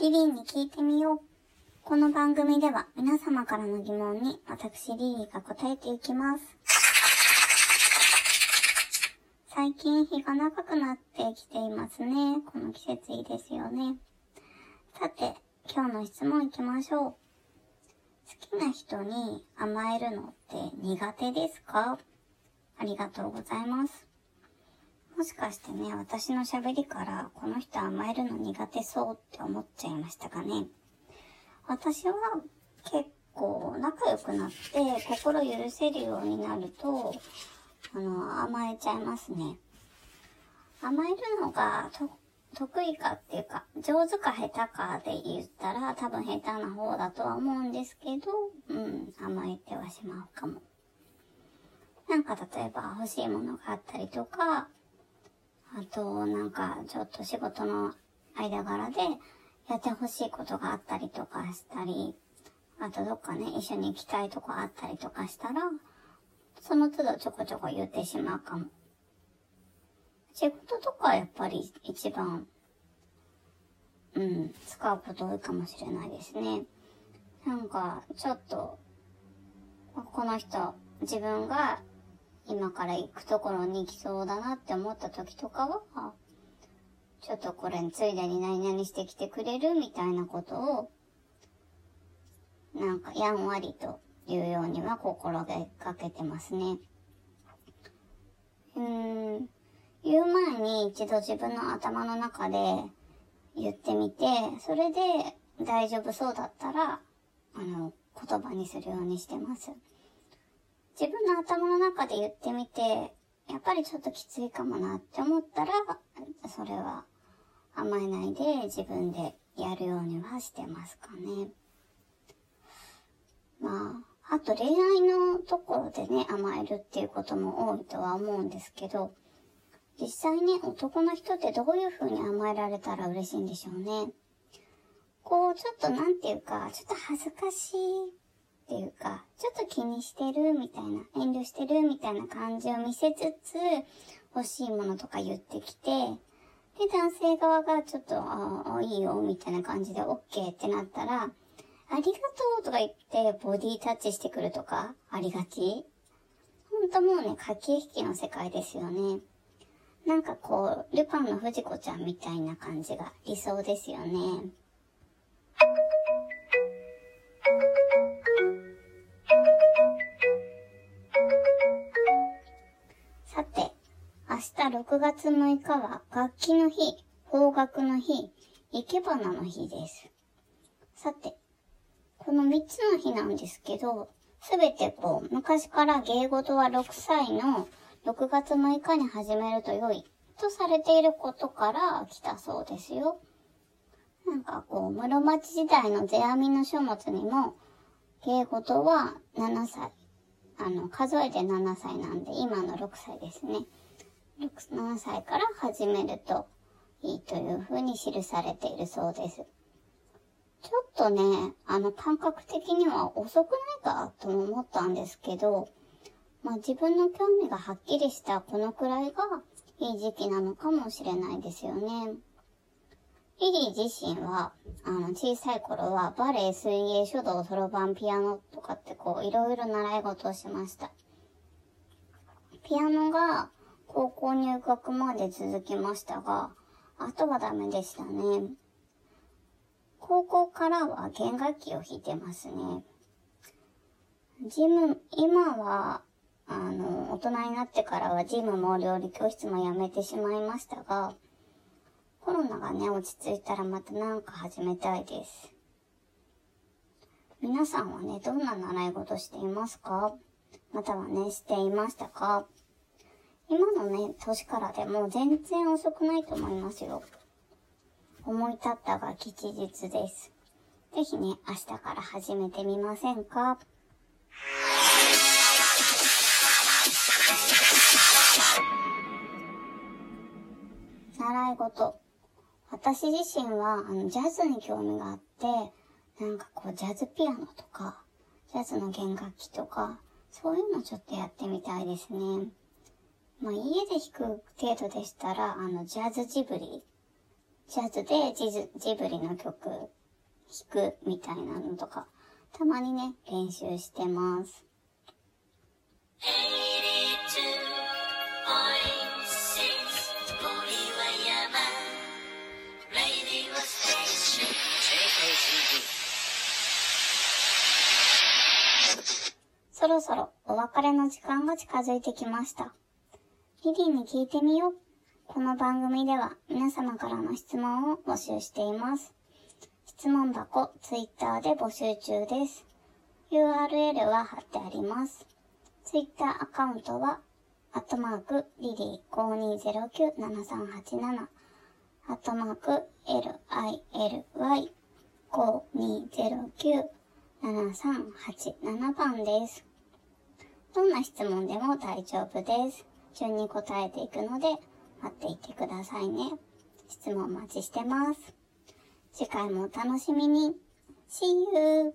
リリーに聞いてみよう。この番組では皆様からの疑問に私リリーが答えていきます。最近日が長くなってきていますね。この季節いいですよね。さて、今日の質問いきましょう。好きな人に甘えるのって苦手ですか？ありがとうございます。もしかしてね、私の喋りからこの人甘えるの苦手そうって思っちゃいましたかね？私は結構仲良くなって心許せるようになると、あの、甘えちゃいますね。甘えるのが得意かっていうか、上手か下手かで言ったら多分下手な方だとは思うんですけど、うん、甘えてはしまうかも。なんか例えば欲しいものがあったりとか、あとなんかちょっと仕事の間柄でやってほしいことがあったりとかしたり、あとどっかね、一緒に行きたいとこあったりとかしたら、その都度ちょこちょこ言ってしまうかも。仕事とかやっぱり一番、うん、使うこと多いかもしれないですね。なんか、ちょっと、この人、自分が今から行くところに行きそうだなって思った時とかは、ちょっとこれについでに何々してきてくれるみたいなことを、なんかやんわりと言うようには心がけてますね。うーん、言う前に一度自分の頭の中で言ってみて、それで大丈夫そうだったら、あの、言葉にするようにしてます。自分頭の中で言ってみて、やっぱりちょっときついかもなって思ったら、それは甘えないで自分でやるようにはしてますかね。まあ、あと恋愛のところでね、甘えるっていうことも多いとは思うんですけど、実際ね、男の人ってどういう風に甘えられたら嬉しいんでしょうね。こう、ちょっとなんていうか、ちょっと恥ずかしいっていうか、ちょっと気にしてるみたいな、遠慮してるみたいな感じを見せつつ、欲しいものとか言ってきて、で、男性側がちょっと、ああ、いいよ、みたいな感じで OK ってなったら、ありがとうとか言ってボディタッチしてくるとか、ありがちほんともうね、駆け引きの世界ですよね。なんかこう、ルパンの藤子ちゃんみたいな感じが理想ですよね。6月6日は楽器の日、方角の日、生け花の日です。さて、この3つの日なんですけど、すべてこう、昔から芸事は6歳の6月6日に始めると良いとされていることから来たそうですよ。なんかこう、室町時代の世阿弥の書物にも、芸事は7歳。あの、数えて7歳なんで、今の6歳ですね。7歳から始めるといいというふうに記されているそうです。ちょっとね、あの感覚的には遅くないかとも思ったんですけど、まあ自分の興味がはっきりしたこのくらいがいい時期なのかもしれないですよね。リリー自身は、あの、小さい頃はバレエ、水泳、書道、そろばん、ピアノとかってこう、いろいろ習い事をしました。ピアノが高校入学まで続きましたが、あとはダメでしたね。高校からは弦楽器を弾いてますね。ジム、今は、あの、大人になってからはジムも料理教室もやめてしまいましたが、コロナがね、落ち着いたらまたなんか始めたいです。皆さんはね、どんな習い事していますか？またはね、していましたか？今のね、年からでも全然遅くないと思いますよ。思い立ったが吉日です。ぜひね、明日から始めてみませんか？習い事。私自身は、あの、ジャズに興味があって、なんかこう、ジャズピアノとか、ジャズの弦楽器とか、そういうのちょっとやってみたいですね。まあ、家で弾く程度でしたら、あの、ジャズジブリ。ジャズでジズジブリの曲弾くみたいなのとか、たまにね、練習してます。そろそろお別れの時間が近づいてきました。リリーに聞いてみよう。この番組では皆様からの質問を募集しています。質問箱、ツイッターで募集中です。URL は貼ってあります。ツイッターアカウントは、アットマーク、リリー5209-7387、アットマーク、LILY5209-7387 番です。どんな質問でも大丈夫です。順に答えていくので、待っていてくださいね。質問お待ちしてます。次回もお楽しみに。See you!